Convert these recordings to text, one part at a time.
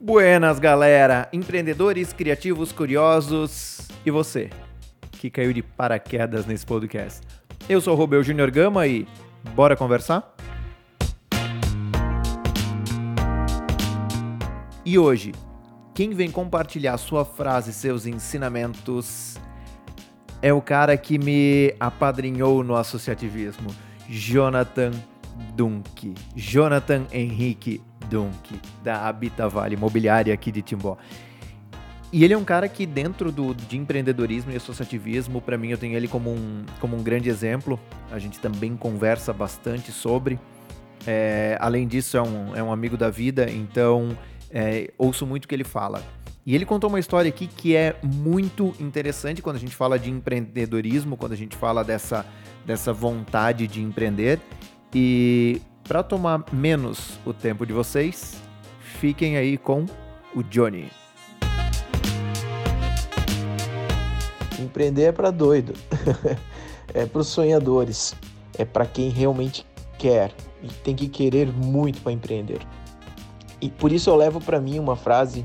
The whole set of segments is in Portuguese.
Buenas, galera! Empreendedores, criativos, curiosos e você, que caiu de paraquedas nesse podcast. Eu sou o Rubel Júnior Gama e bora conversar? E hoje, quem vem compartilhar sua frase seus ensinamentos é o cara que me apadrinhou no associativismo, Jonathan Dunk. Jonathan Henrique Dunk, da Habita Vale Imobiliária aqui de Timbó. E ele é um cara que dentro do, de empreendedorismo e associativismo, para mim eu tenho ele como um, como um grande exemplo. A gente também conversa bastante sobre. É, além disso, é um, é um amigo da vida, então é, ouço muito o que ele fala. E ele contou uma história aqui que é muito interessante quando a gente fala de empreendedorismo, quando a gente fala dessa, dessa vontade de empreender. E para tomar menos o tempo de vocês, fiquem aí com o Johnny. Empreender é para doido, é para os sonhadores, é para quem realmente quer e tem que querer muito para empreender. E por isso eu levo para mim uma frase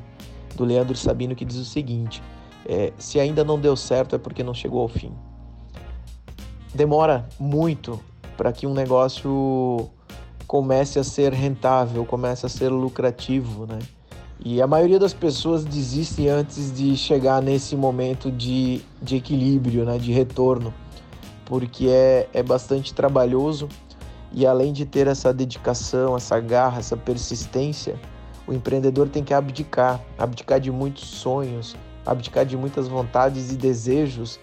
do Leandro Sabino que diz o seguinte: é, se ainda não deu certo é porque não chegou ao fim. Demora muito para que um negócio comece a ser rentável, comece a ser lucrativo, né? E a maioria das pessoas desistem antes de chegar nesse momento de, de equilíbrio, né? de retorno, porque é, é bastante trabalhoso e além de ter essa dedicação, essa garra, essa persistência, o empreendedor tem que abdicar abdicar de muitos sonhos, abdicar de muitas vontades e desejos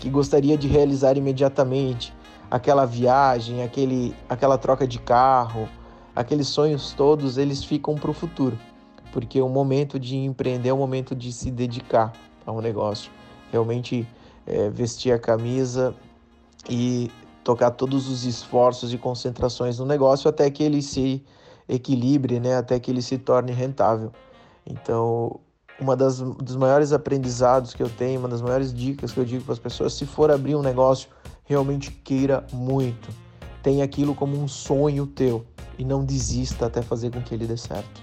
que gostaria de realizar imediatamente aquela viagem, aquele, aquela troca de carro, aqueles sonhos todos, eles ficam para o futuro. Porque o momento de empreender é o momento de se dedicar a um negócio. Realmente é, vestir a camisa e tocar todos os esforços e concentrações no negócio até que ele se equilibre, né? até que ele se torne rentável. Então, uma das dos maiores aprendizados que eu tenho, uma das maiores dicas que eu digo para as pessoas, se for abrir um negócio, realmente queira muito. Tenha aquilo como um sonho teu e não desista até fazer com que ele dê certo.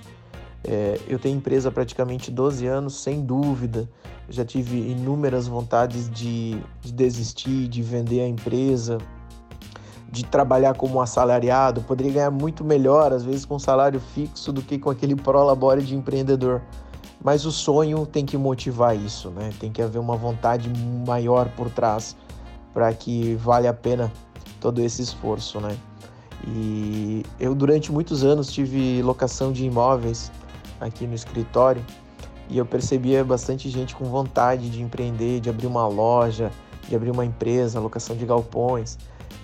É, eu tenho empresa há praticamente 12 anos, sem dúvida. Já tive inúmeras vontades de, de desistir, de vender a empresa, de trabalhar como assalariado. Poderia ganhar muito melhor, às vezes, com salário fixo do que com aquele prolabore de empreendedor. Mas o sonho tem que motivar isso, né? Tem que haver uma vontade maior por trás para que vale a pena todo esse esforço, né? E eu durante muitos anos tive locação de imóveis aqui no escritório e eu percebia bastante gente com vontade de empreender, de abrir uma loja, de abrir uma empresa, locação de galpões.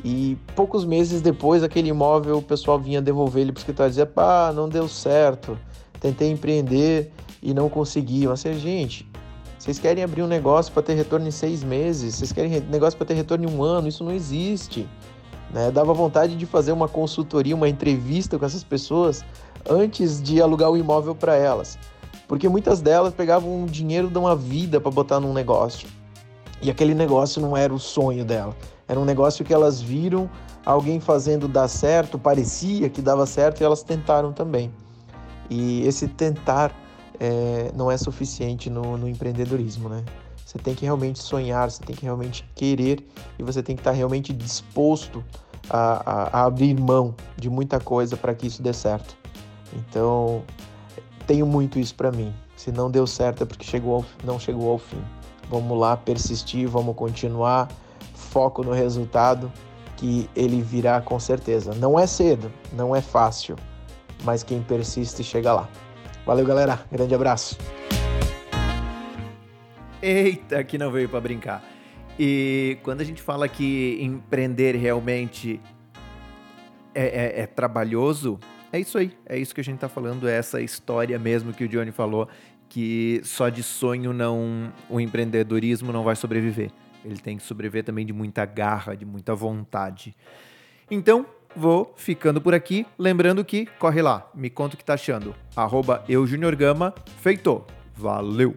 E poucos meses depois, aquele imóvel, o pessoal vinha devolver ele para o escritório e dizia: pá, não deu certo, tentei empreender e não consegui. Mas, assim, gente, vocês querem abrir um negócio para ter retorno em seis meses? Vocês querem negócio para ter retorno em um ano? Isso não existe. Né? Dava vontade de fazer uma consultoria, uma entrevista com essas pessoas antes de alugar o imóvel para elas. Porque muitas delas pegavam um dinheiro de uma vida para botar num negócio. E aquele negócio não era o sonho dela. Era um negócio que elas viram alguém fazendo dar certo, parecia que dava certo e elas tentaram também. E esse tentar é, não é suficiente no, no empreendedorismo, né? Você tem que realmente sonhar, você tem que realmente querer e você tem que estar realmente disposto a, a, a abrir mão de muita coisa para que isso dê certo. Então, tenho muito isso para mim. Se não deu certo é porque chegou ao, não chegou ao fim. Vamos lá, persistir, vamos continuar, foco no resultado que ele virá com certeza. Não é cedo, não é fácil, mas quem persiste chega lá. Valeu, galera. Grande abraço. Eita, que não veio para brincar. E quando a gente fala que empreender realmente é, é, é, trabalhoso, é isso aí. É isso que a gente tá falando, é essa história mesmo que o Johnny falou, que só de sonho não o empreendedorismo não vai sobreviver. Ele tem que sobreviver também de muita garra, de muita vontade. Então, vou ficando por aqui. Lembrando que, corre lá, me conta o que tá achando. Arroba Gama. Feito. Valeu!